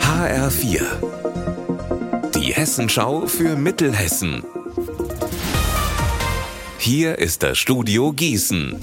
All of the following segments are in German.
HR4 Die Hessenschau für Mittelhessen. Hier ist das Studio Gießen.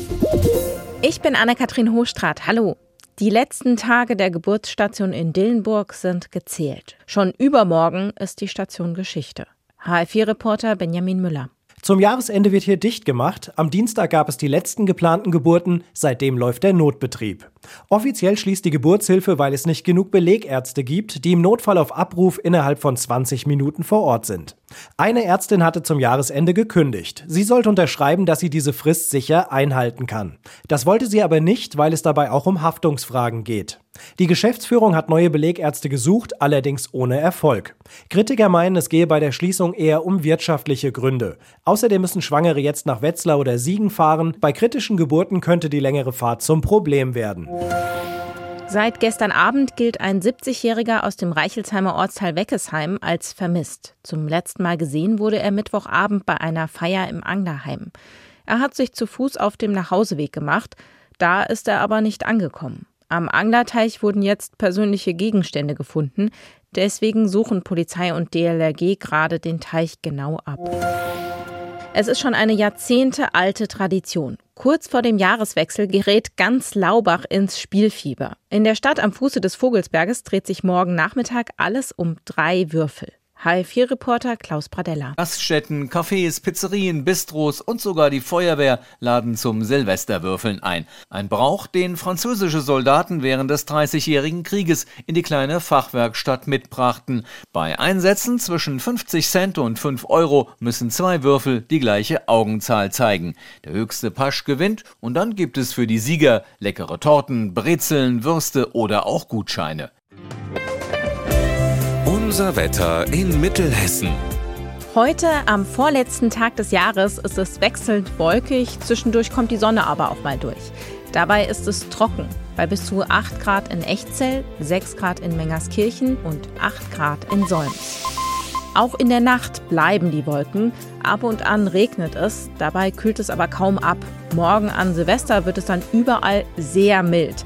Ich bin Anne-Kathrin Hochstrat. Hallo. Die letzten Tage der Geburtsstation in Dillenburg sind gezählt. Schon übermorgen ist die Station Geschichte. HR4-Reporter Benjamin Müller. Zum Jahresende wird hier dicht gemacht. Am Dienstag gab es die letzten geplanten Geburten. Seitdem läuft der Notbetrieb. Offiziell schließt die Geburtshilfe, weil es nicht genug Belegärzte gibt, die im Notfall auf Abruf innerhalb von 20 Minuten vor Ort sind. Eine Ärztin hatte zum Jahresende gekündigt. Sie sollte unterschreiben, dass sie diese Frist sicher einhalten kann. Das wollte sie aber nicht, weil es dabei auch um Haftungsfragen geht. Die Geschäftsführung hat neue Belegärzte gesucht, allerdings ohne Erfolg. Kritiker meinen, es gehe bei der Schließung eher um wirtschaftliche Gründe. Außerdem müssen Schwangere jetzt nach Wetzlar oder Siegen fahren. Bei kritischen Geburten könnte die längere Fahrt zum Problem werden. Seit gestern Abend gilt ein 70-Jähriger aus dem Reichelsheimer Ortsteil Weckesheim als vermisst. Zum letzten Mal gesehen wurde er Mittwochabend bei einer Feier im Anglerheim. Er hat sich zu Fuß auf dem Nachhauseweg gemacht, da ist er aber nicht angekommen. Am Anglerteich wurden jetzt persönliche Gegenstände gefunden, deswegen suchen Polizei und DLRG gerade den Teich genau ab. Es ist schon eine jahrzehntealte Tradition. Kurz vor dem Jahreswechsel gerät ganz Laubach ins Spielfieber. In der Stadt am Fuße des Vogelsberges dreht sich morgen Nachmittag alles um drei Würfel. HR4-Reporter Klaus Pradella. Gaststätten, Cafés, Pizzerien, Bistros und sogar die Feuerwehr laden zum Silvesterwürfeln ein. Ein Brauch, den französische Soldaten während des Dreißigjährigen Krieges in die kleine Fachwerkstatt mitbrachten. Bei Einsätzen zwischen 50 Cent und 5 Euro müssen zwei Würfel die gleiche Augenzahl zeigen. Der höchste Pasch gewinnt und dann gibt es für die Sieger leckere Torten, Brezeln, Würste oder auch Gutscheine. Unser Wetter in Mittelhessen. Heute, am vorletzten Tag des Jahres, ist es wechselnd wolkig. Zwischendurch kommt die Sonne aber auch mal durch. Dabei ist es trocken, bei bis zu 8 Grad in Echtzell, 6 Grad in Mengerskirchen und 8 Grad in Solms. Auch in der Nacht bleiben die Wolken. Ab und an regnet es, dabei kühlt es aber kaum ab. Morgen an Silvester wird es dann überall sehr mild.